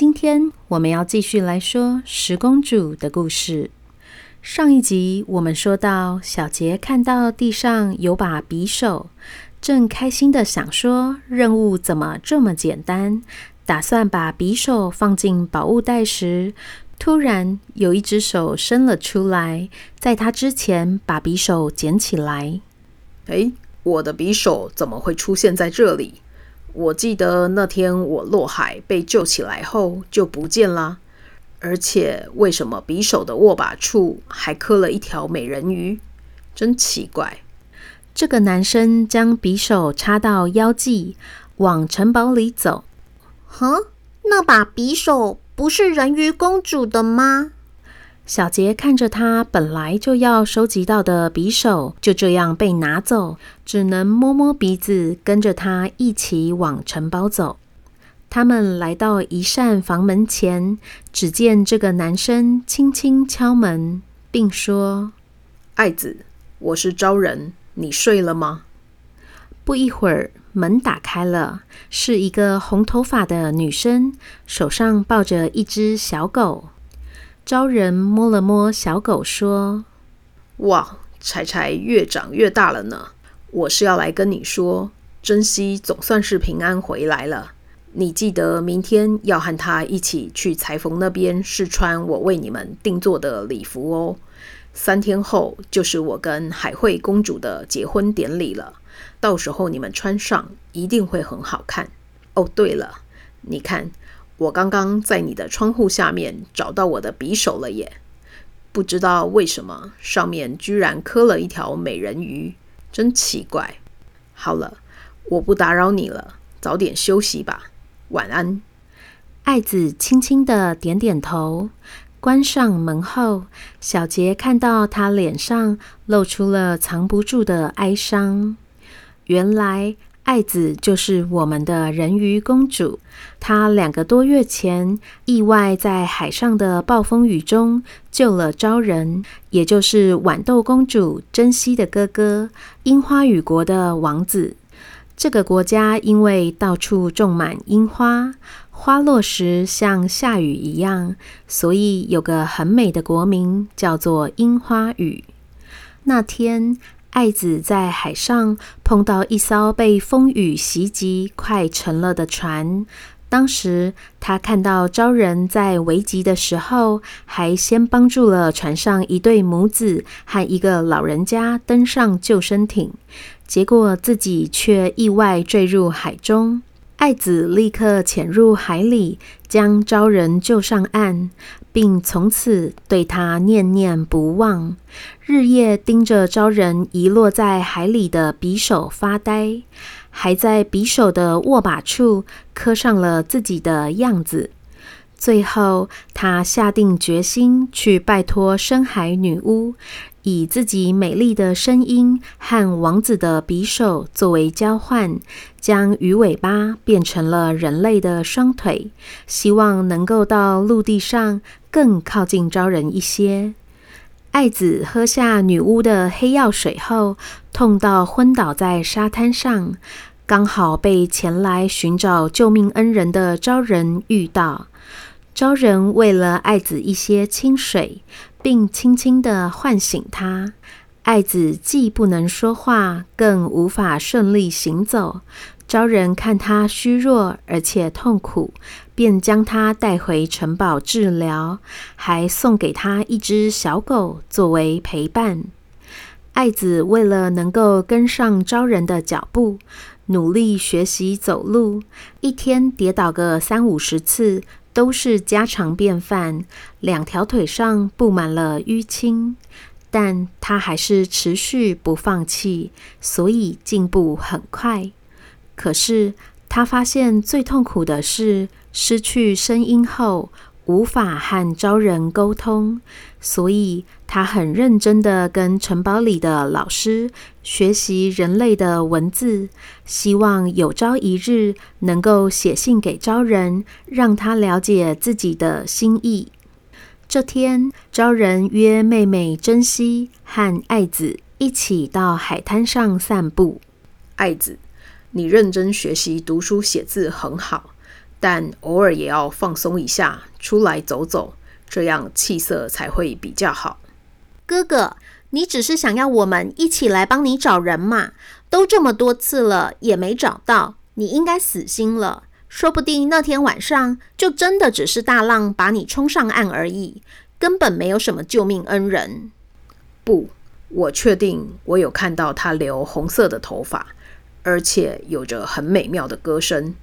今天我们要继续来说十公主的故事。上一集我们说到，小杰看到地上有把匕首，正开心的想说任务怎么这么简单，打算把匕首放进宝物袋时，突然有一只手伸了出来，在他之前把匕首捡起来。哎，我的匕首怎么会出现在这里？我记得那天我落海被救起来后就不见了，而且为什么匕首的握把处还刻了一条美人鱼？真奇怪！这个男生将匕首插到腰际，往城堡里走。哼，那把匕首不是人鱼公主的吗？小杰看着他本来就要收集到的匕首就这样被拿走，只能摸摸鼻子，跟着他一起往城堡走。他们来到一扇房门前，只见这个男生轻轻敲门，并说：“爱子，我是招人，你睡了吗？”不一会儿，门打开了，是一个红头发的女生，手上抱着一只小狗。招人摸了摸小狗，说：“哇，柴柴越长越大了呢。我是要来跟你说，珍惜总算是平安回来了。你记得明天要和他一起去裁缝那边试穿我为你们定做的礼服哦。三天后就是我跟海惠公主的结婚典礼了，到时候你们穿上一定会很好看。哦，对了，你看。”我刚刚在你的窗户下面找到我的匕首了耶！不知道为什么上面居然刻了一条美人鱼，真奇怪。好了，我不打扰你了，早点休息吧，晚安。爱子轻轻地点点头，关上门后，小杰看到他脸上露出了藏不住的哀伤。原来。爱子就是我们的人鱼公主，她两个多月前意外在海上的暴风雨中救了招人，也就是豌豆公主珍惜的哥哥，樱花雨国的王子。这个国家因为到处种满樱花，花落时像下雨一样，所以有个很美的国名叫做樱花雨。那天。爱子在海上碰到一艘被风雨袭击、快沉了的船。当时他看到招人在危急的时候，还先帮助了船上一对母子和一个老人家登上救生艇，结果自己却意外坠入海中。爱子立刻潜入海里，将招人救上岸，并从此对他念念不忘，日夜盯着招人遗落在海里的匕首发呆，还在匕首的握把处刻上了自己的样子。最后，他下定决心去拜托深海女巫。以自己美丽的声音和王子的匕首作为交换，将鱼尾巴变成了人类的双腿，希望能够到陆地上更靠近招人一些。爱子喝下女巫的黑药水后，痛到昏倒在沙滩上，刚好被前来寻找救命恩人的招人遇到。招人喂了爱子一些清水。并轻轻地唤醒他。爱子既不能说话，更无法顺利行走。招人看他虚弱而且痛苦，便将他带回城堡治疗，还送给他一只小狗作为陪伴。爱子为了能够跟上招人的脚步，努力学习走路，一天跌倒个三五十次。都是家常便饭，两条腿上布满了淤青，但他还是持续不放弃，所以进步很快。可是他发现最痛苦的是失去声音后无法和昭人沟通，所以他很认真地跟城堡里的老师学习人类的文字，希望有朝一日能够写信给昭人，让他了解自己的心意。这天，昭人约妹妹珍惜和爱子一起到海滩上散步。爱子，你认真学习读书写字很好，但偶尔也要放松一下，出来走走，这样气色才会比较好。哥哥，你只是想要我们一起来帮你找人嘛？都这么多次了，也没找到，你应该死心了。说不定那天晚上就真的只是大浪把你冲上岸而已，根本没有什么救命恩人。不，我确定我有看到他留红色的头发，而且有着很美妙的歌声。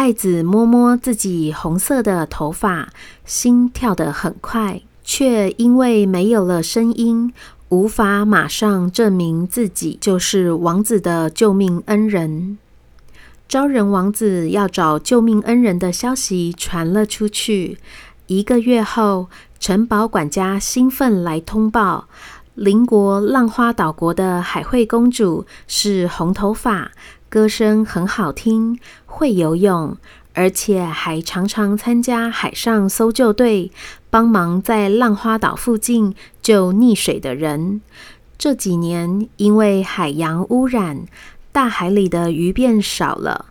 爱子摸摸自己红色的头发，心跳得很快，却因为没有了声音，无法马上证明自己就是王子的救命恩人。昭仁王子要找救命恩人的消息传了出去。一个月后，城堡管家兴奋来通报：邻国浪花岛国的海惠公主是红头发，歌声很好听，会游泳，而且还常常参加海上搜救队，帮忙在浪花岛附近救溺水的人。这几年因为海洋污染，大海里的鱼变少了，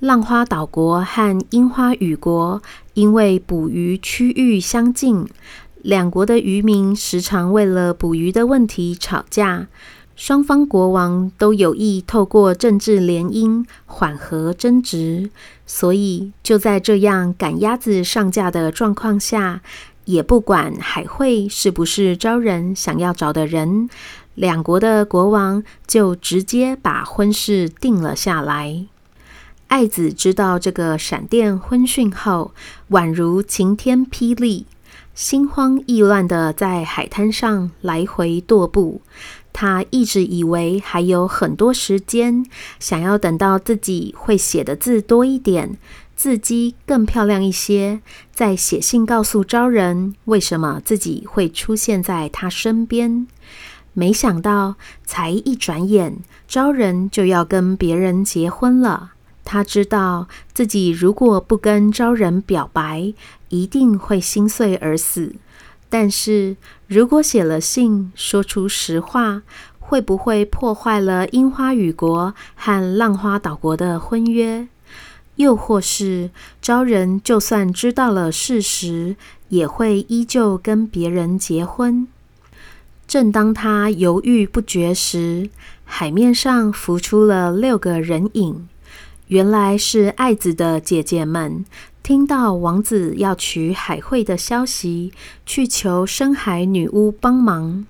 浪花岛国和樱花雨国因为捕鱼区域相近，两国的渔民时常为了捕鱼的问题吵架。双方国王都有意透过政治联姻缓和争执，所以就在这样赶鸭子上架的状况下，也不管海惠是不是招人想要找的人。两国的国王就直接把婚事定了下来。爱子知道这个闪电婚讯后，宛如晴天霹雳，心慌意乱地在海滩上来回踱步。他一直以为还有很多时间，想要等到自己会写的字多一点，字迹更漂亮一些，再写信告诉昭人为什么自己会出现在他身边。没想到，才一转眼，昭人就要跟别人结婚了。他知道自己如果不跟昭人表白，一定会心碎而死。但是如果写了信，说出实话，会不会破坏了樱花雨国和浪花岛国的婚约？又或是昭人就算知道了事实，也会依旧跟别人结婚？正当他犹豫不决时，海面上浮出了六个人影。原来是爱子的姐姐们听到王子要娶海惠的消息，去求深海女巫帮忙。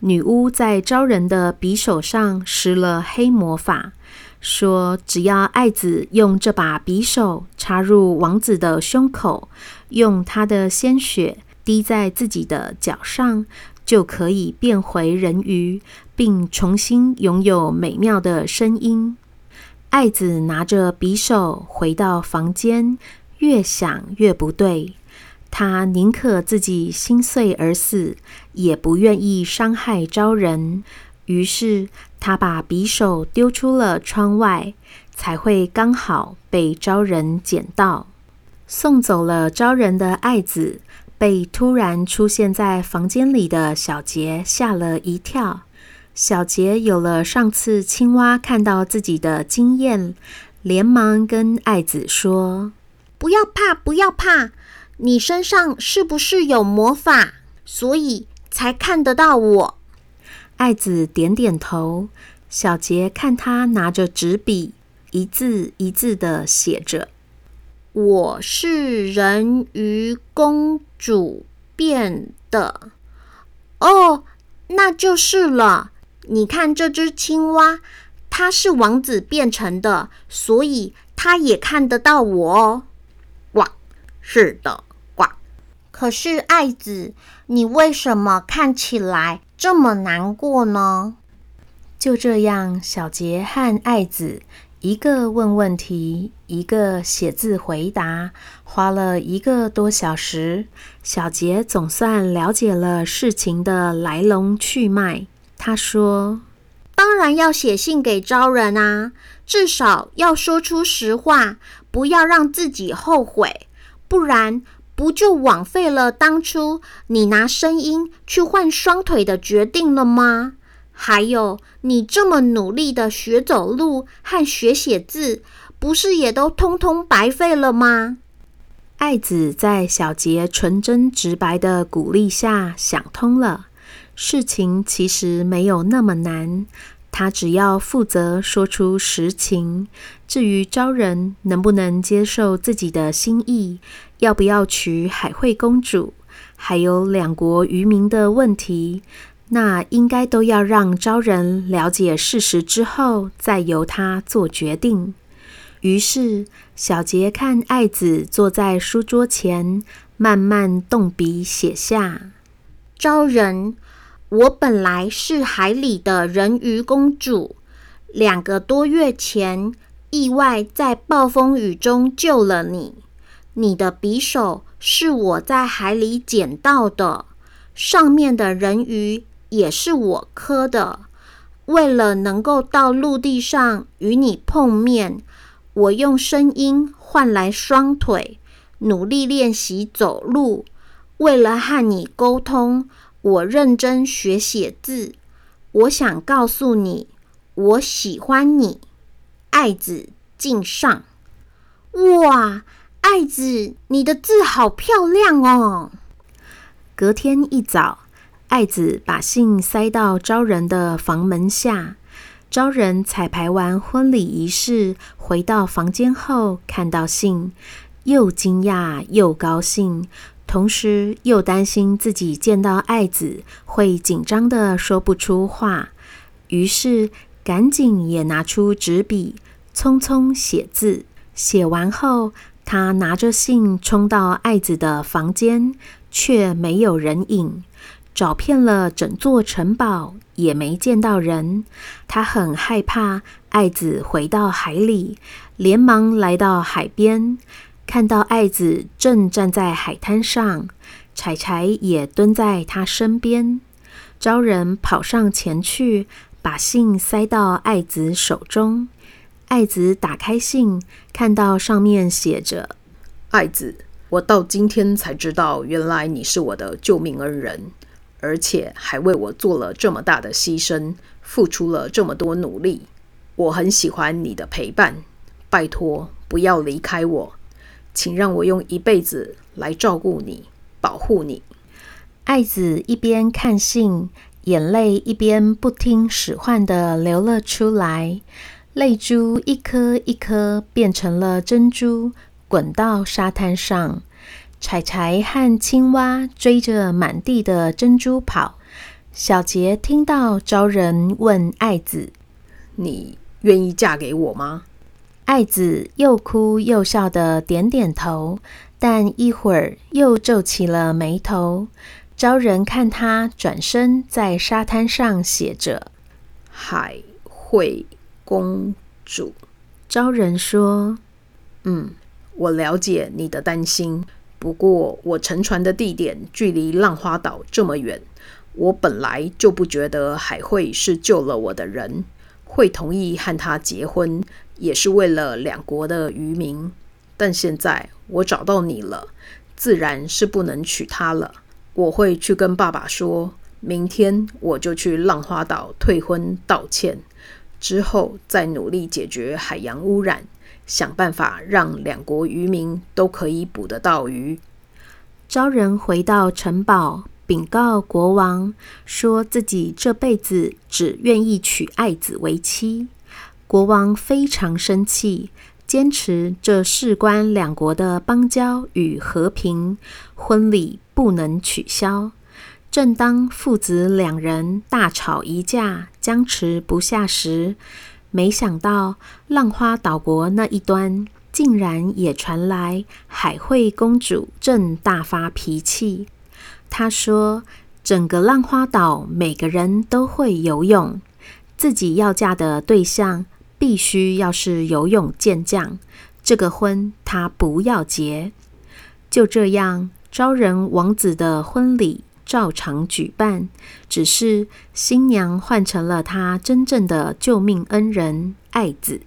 女巫在招人的匕首上施了黑魔法，说只要爱子用这把匕首插入王子的胸口，用他的鲜血滴在自己的脚上。就可以变回人鱼，并重新拥有美妙的声音。爱子拿着匕首回到房间，越想越不对。他宁可自己心碎而死，也不愿意伤害昭人。于是他把匕首丢出了窗外，才会刚好被昭人捡到。送走了昭人的爱子。被突然出现在房间里的小杰吓了一跳。小杰有了上次青蛙看到自己的经验，连忙跟爱子说：“不要怕，不要怕，你身上是不是有魔法，所以才看得到我？”爱子点点头。小杰看他拿着纸笔，一字一字的写着。我是人鱼公主变的哦，那就是了。你看这只青蛙，它是王子变成的，所以它也看得到我哦。哇，是的，哇。可是爱子，你为什么看起来这么难过呢？就这样，小杰和爱子。一个问问题，一个写字回答，花了一个多小时，小杰总算了解了事情的来龙去脉。他说：“当然要写信给招人啊，至少要说出实话，不要让自己后悔，不然不就枉费了当初你拿声音去换双腿的决定了吗？”还有，你这么努力的学走路和学写字，不是也都通通白费了吗？爱子在小杰纯真直白的鼓励下想通了，事情其实没有那么难，他只要负责说出实情。至于昭仁能不能接受自己的心意，要不要娶海惠公主，还有两国渔民的问题。那应该都要让昭仁了解事实之后，再由他做决定。于是，小杰看爱子坐在书桌前，慢慢动笔写下：“昭仁，我本来是海里的人鱼公主，两个多月前意外在暴风雨中救了你。你的匕首是我在海里捡到的，上面的人鱼。”也是我刻的。为了能够到陆地上与你碰面，我用声音换来双腿，努力练习走路。为了和你沟通，我认真学写字。我想告诉你，我喜欢你，爱子敬上。哇，爱子，你的字好漂亮哦！隔天一早。爱子把信塞到昭仁的房门下。昭仁彩排完婚礼仪式，回到房间后，看到信，又惊讶又高兴，同时又担心自己见到爱子会紧张的说不出话，于是赶紧也拿出纸笔，匆匆写字。写完后，他拿着信冲到爱子的房间，却没有人影。找遍了整座城堡，也没见到人。他很害怕爱子回到海里，连忙来到海边，看到爱子正站在海滩上，柴柴也蹲在他身边。招人跑上前去，把信塞到爱子手中。爱子打开信，看到上面写着：“爱子，我到今天才知道，原来你是我的救命恩人。”而且还为我做了这么大的牺牲，付出了这么多努力。我很喜欢你的陪伴，拜托不要离开我，请让我用一辈子来照顾你、保护你。爱子一边看信，眼泪一边不听使唤的流了出来，泪珠一颗一颗变成了珍珠，滚到沙滩上。柴柴和青蛙追着满地的珍珠跑。小杰听到招人问爱子：“你愿意嫁给我吗？”爱子又哭又笑的点点头，但一会儿又皱起了眉头。招人看他转身在沙滩上写着“海惠公主”。招人说：“嗯，我了解你的担心。”不过，我乘船的地点距离浪花岛这么远，我本来就不觉得海惠是救了我的人，会同意和他结婚，也是为了两国的渔民。但现在我找到你了，自然是不能娶她了。我会去跟爸爸说，明天我就去浪花岛退婚道歉，之后再努力解决海洋污染。想办法让两国渔民都可以捕得到鱼。昭仁回到城堡，禀告国王，说自己这辈子只愿意娶爱子为妻。国王非常生气，坚持这事关两国的邦交与和平，婚礼不能取消。正当父子两人大吵一架，僵持不下时，没想到浪花岛国那一端，竟然也传来海惠公主正大发脾气。她说：“整个浪花岛每个人都会游泳，自己要嫁的对象必须要是游泳健将，这个婚他不要结。就这样，昭仁王子的婚礼照常举办，只是新娘换成了他真正的救命恩人爱子。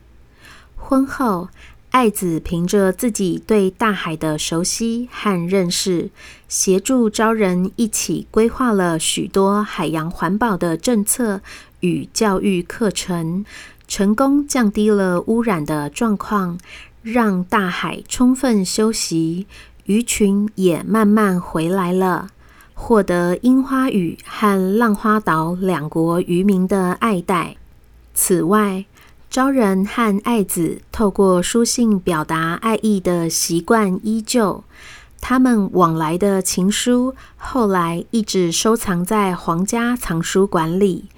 婚后，爱子凭着自己对大海的熟悉和认识，协助昭仁一起规划了许多海洋环保的政策与教育课程，成功降低了污染的状况，让大海充分休息，鱼群也慢慢回来了，获得樱花屿和浪花岛两国渔民的爱戴。此外，昭仁和爱子透过书信表达爱意的习惯依旧，他们往来的情书后来一直收藏在皇家藏书馆里，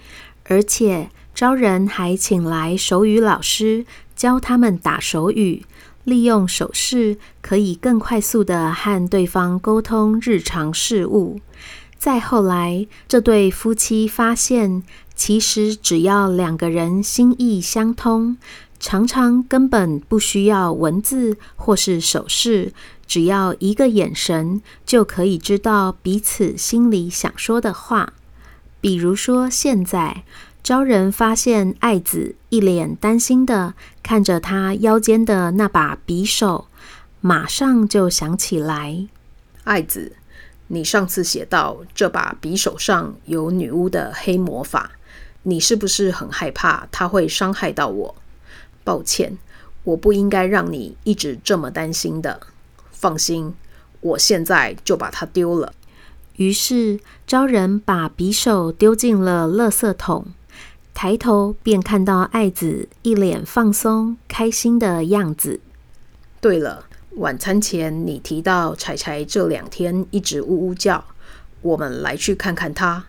而且招人还请来手语老师教他们打手语，利用手势可以更快速地和对方沟通日常事务。再后来，这对夫妻发现，其实只要两个人心意相通，常常根本不需要文字或是手势，只要一个眼神就可以知道彼此心里想说的话。比如说，现在昭仁发现爱子一脸担心的看着他腰间的那把匕首，马上就想起来，爱子。你上次写到这把匕首上有女巫的黑魔法，你是不是很害怕它会伤害到我？抱歉，我不应该让你一直这么担心的。放心，我现在就把它丢了。于是昭仁把匕首丢进了垃圾桶，抬头便看到爱子一脸放松、开心的样子。对了。晚餐前，你提到柴柴这两天一直呜呜叫，我们来去看看他。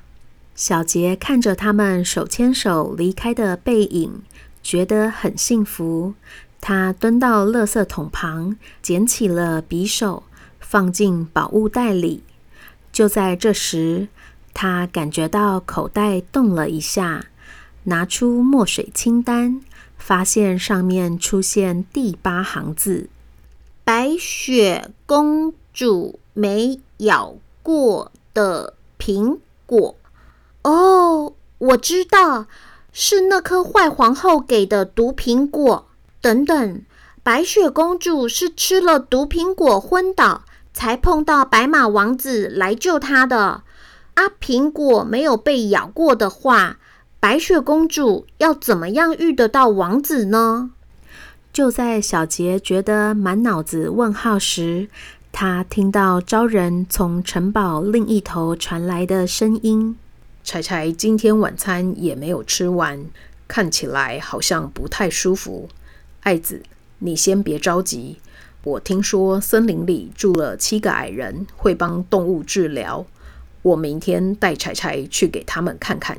小杰看着他们手牵手离开的背影，觉得很幸福。他蹲到垃圾桶旁，捡起了匕首，放进宝物袋里。就在这时，他感觉到口袋动了一下，拿出墨水清单，发现上面出现第八行字。白雪公主没咬过的苹果。哦，我知道，是那颗坏皇后给的毒苹果。等等，白雪公主是吃了毒苹果昏倒，才碰到白马王子来救她的。啊，苹果没有被咬过的话，白雪公主要怎么样遇得到王子呢？就在小杰觉得满脑子问号时，他听到昭仁从城堡另一头传来的声音：“柴柴今天晚餐也没有吃完，看起来好像不太舒服。爱子，你先别着急，我听说森林里住了七个矮人，会帮动物治疗。我明天带柴柴去给他们看看。”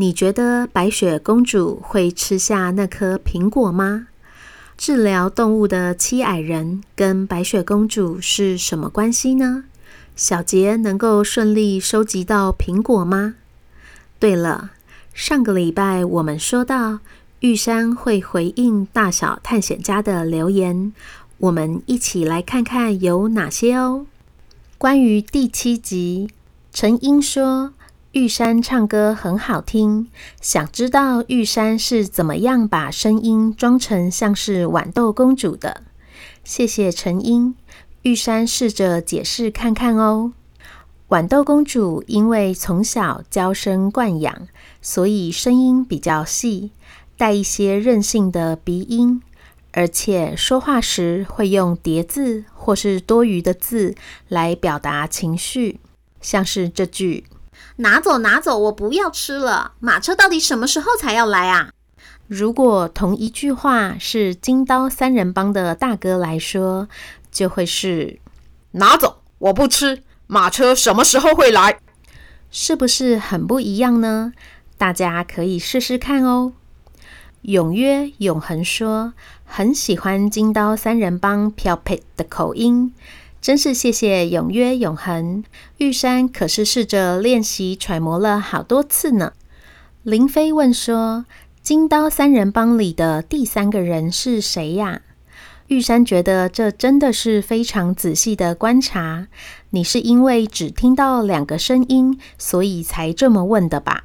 你觉得白雪公主会吃下那颗苹果吗？治疗动物的七矮人跟白雪公主是什么关系呢？小杰能够顺利收集到苹果吗？对了，上个礼拜我们说到玉山会回应大小探险家的留言，我们一起来看看有哪些哦。关于第七集，陈英说。玉山唱歌很好听，想知道玉山是怎么样把声音装成像是豌豆公主的？谢谢陈英，玉山试着解释看看哦。豌豆公主因为从小娇生惯养，所以声音比较细，带一些任性的鼻音，而且说话时会用叠字或是多余的字来表达情绪，像是这句。拿走，拿走！我不要吃了。马车到底什么时候才要来啊？如果同一句话是金刀三人帮的大哥来说，就会是拿走，我不吃。马车什么时候会来？是不是很不一样呢？大家可以试试看哦。永约永恒说很喜欢金刀三人帮飘撇的口音，真是谢谢永约永恒。玉山可是试着练习揣摩了好多次呢。林飞问说：“金刀三人帮里的第三个人是谁呀？”玉山觉得这真的是非常仔细的观察。你是因为只听到两个声音，所以才这么问的吧？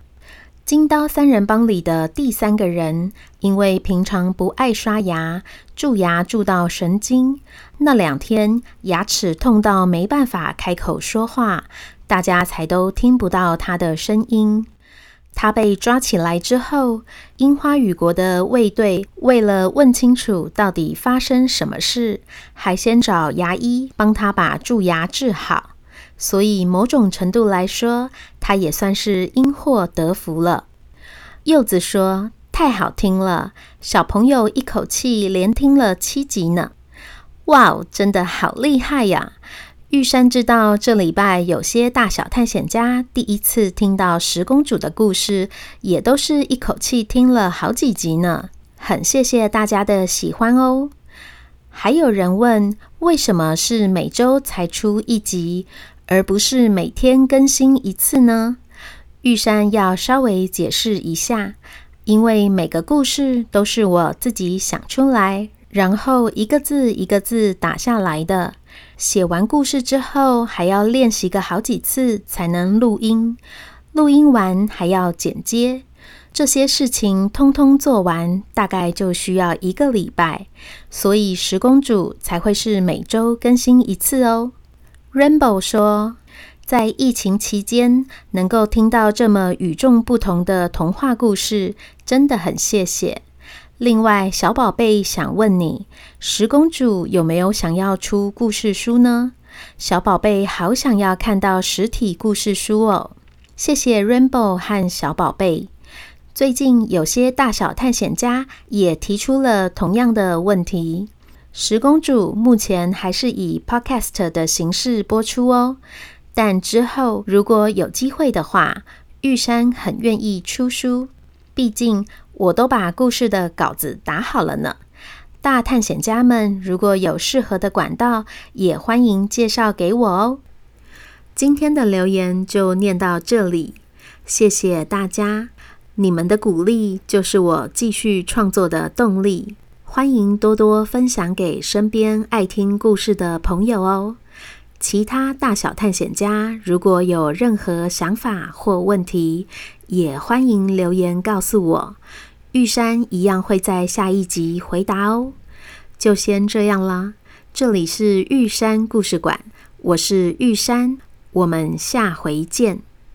金刀三人帮里的第三个人，因为平常不爱刷牙，蛀牙蛀到神经，那两天牙齿痛到没办法开口说话，大家才都听不到他的声音。他被抓起来之后，樱花雨国的卫队为了问清楚到底发生什么事，还先找牙医帮他把蛀牙治好。所以某种程度来说，他也算是因祸得福了。柚子说：“太好听了，小朋友一口气连听了七集呢！哇哦，真的好厉害呀！”玉山知道这礼拜有些大小探险家第一次听到十公主的故事，也都是一口气听了好几集呢。很谢谢大家的喜欢哦。还有人问，为什么是每周才出一集，而不是每天更新一次呢？玉山要稍微解释一下，因为每个故事都是我自己想出来，然后一个字一个字打下来的。写完故事之后，还要练习个好几次才能录音，录音完还要剪接，这些事情通通做完，大概就需要一个礼拜，所以十公主才会是每周更新一次哦。Rainbow 说，在疫情期间能够听到这么与众不同的童话故事，真的很谢谢。另外，小宝贝想问你，十公主有没有想要出故事书呢？小宝贝好想要看到实体故事书哦。谢谢 Rainbow 和小宝贝。最近有些大小探险家也提出了同样的问题。十公主目前还是以 Podcast 的形式播出哦，但之后如果有机会的话，玉山很愿意出书，毕竟。我都把故事的稿子打好了呢。大探险家们，如果有适合的管道，也欢迎介绍给我哦。今天的留言就念到这里，谢谢大家，你们的鼓励就是我继续创作的动力。欢迎多多分享给身边爱听故事的朋友哦。其他大小探险家如果有任何想法或问题，也欢迎留言告诉我。玉山一样会在下一集回答哦。就先这样啦，这里是玉山故事馆，我是玉山，我们下回见。